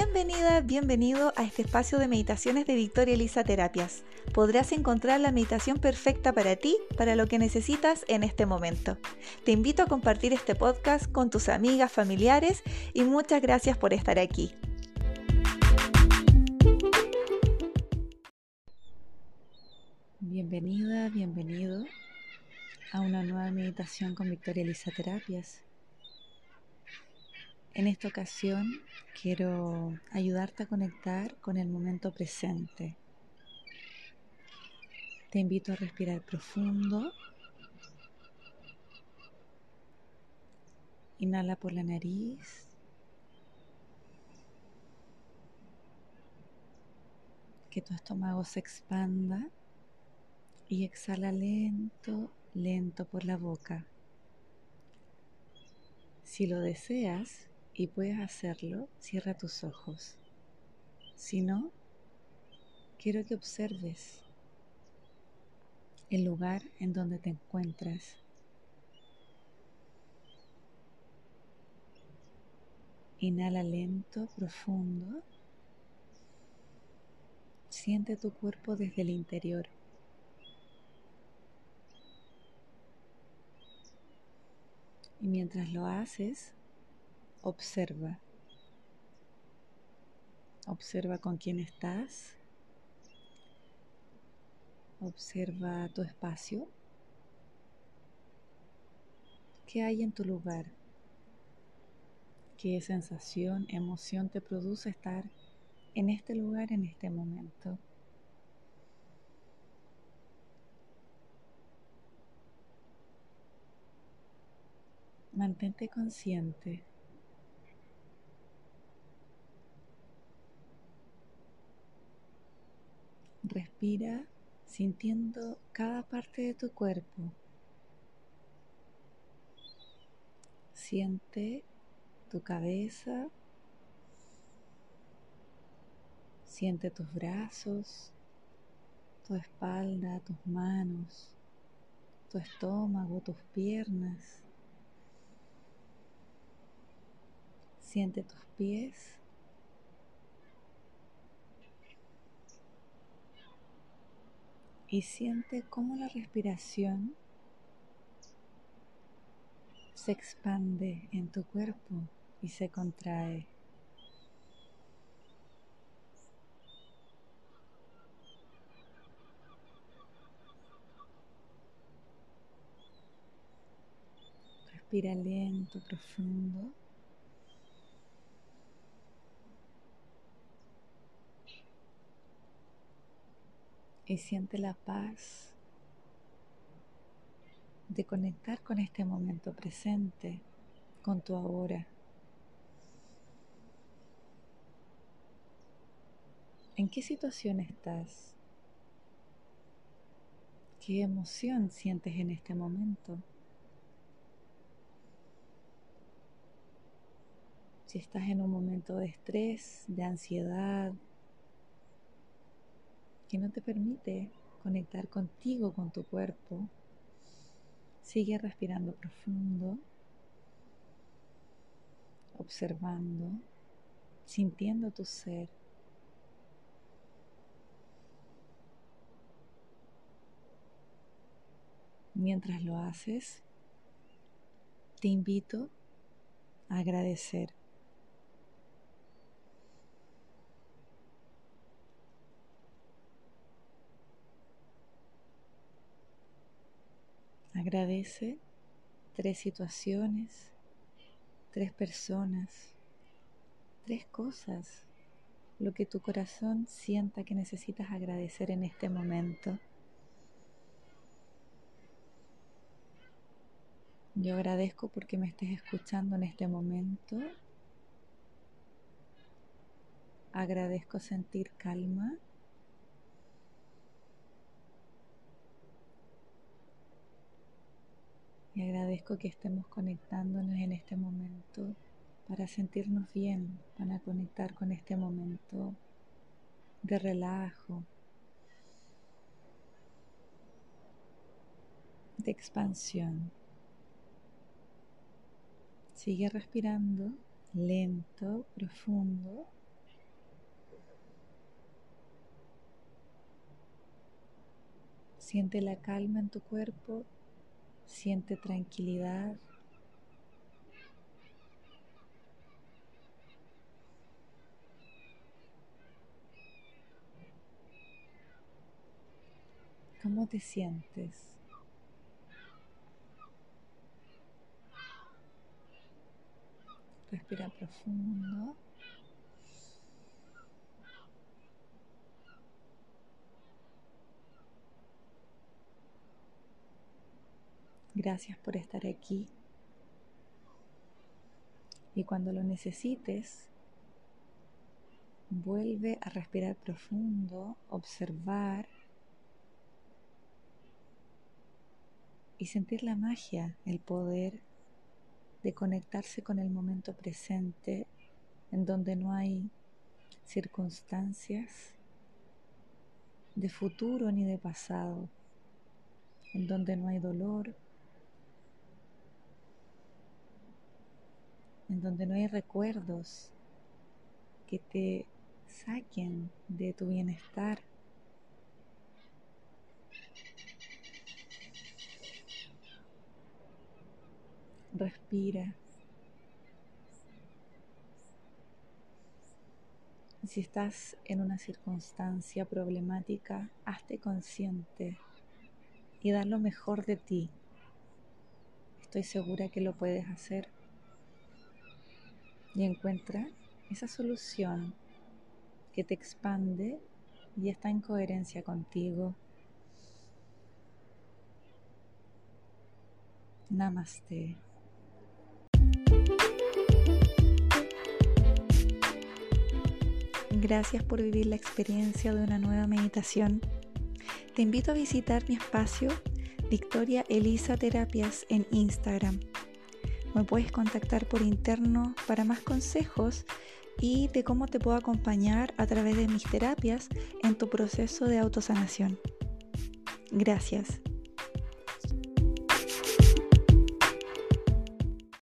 Bienvenida, bienvenido a este espacio de meditaciones de Victoria Elisa Terapias. Podrás encontrar la meditación perfecta para ti, para lo que necesitas en este momento. Te invito a compartir este podcast con tus amigas, familiares y muchas gracias por estar aquí. Bienvenida, bienvenido a una nueva meditación con Victoria Elisa Terapias. En esta ocasión quiero ayudarte a conectar con el momento presente. Te invito a respirar profundo. Inhala por la nariz. Que tu estómago se expanda y exhala lento, lento por la boca. Si lo deseas, y puedes hacerlo, cierra tus ojos. Si no, quiero que observes el lugar en donde te encuentras. Inhala lento, profundo. Siente tu cuerpo desde el interior. Y mientras lo haces, Observa. Observa con quién estás. Observa tu espacio. ¿Qué hay en tu lugar? ¿Qué sensación, emoción te produce estar en este lugar en este momento? Mantente consciente Respira sintiendo cada parte de tu cuerpo. Siente tu cabeza, siente tus brazos, tu espalda, tus manos, tu estómago, tus piernas. Siente tus pies y siente cómo la respiración se expande en tu cuerpo y se contrae. Respira lento, profundo. Y siente la paz de conectar con este momento presente, con tu ahora. ¿En qué situación estás? ¿Qué emoción sientes en este momento? Si estás en un momento de estrés, de ansiedad, que no te permite conectar contigo, con tu cuerpo. Sigue respirando profundo, observando, sintiendo tu ser. Mientras lo haces, te invito a agradecer Agradece tres situaciones, tres personas, tres cosas, lo que tu corazón sienta que necesitas agradecer en este momento. Yo agradezco porque me estés escuchando en este momento. Agradezco sentir calma. y agradezco que estemos conectándonos en este momento para sentirnos bien, para conectar con este momento de relajo, de expansión. Sigue respirando lento, profundo. Siente la calma en tu cuerpo siente tranquilidad. ¿Cómo te sientes? Respira profundo. Gracias por estar aquí. Y cuando lo necesites, vuelve a respirar profundo, observar y sentir la magia, el poder de conectarse con el momento presente en donde no hay circunstancias de futuro ni de pasado, en donde no hay dolor, en donde no hay recuerdos que te saquen de tu bienestar. Respira. Si estás en una circunstancia problemática, hazte consciente y da lo mejor de ti. Estoy segura que lo puedes hacer y encuentra esa solución que te expande y está en coherencia contigo. Namaste. Gracias por vivir la experiencia de una nueva meditación. Te invito a visitar mi espacio Victoria Elisa Terapias en Instagram me puedes contactar por interno para más consejos y de cómo te puedo acompañar a través de mis terapias en tu proceso de autosanación. Gracias.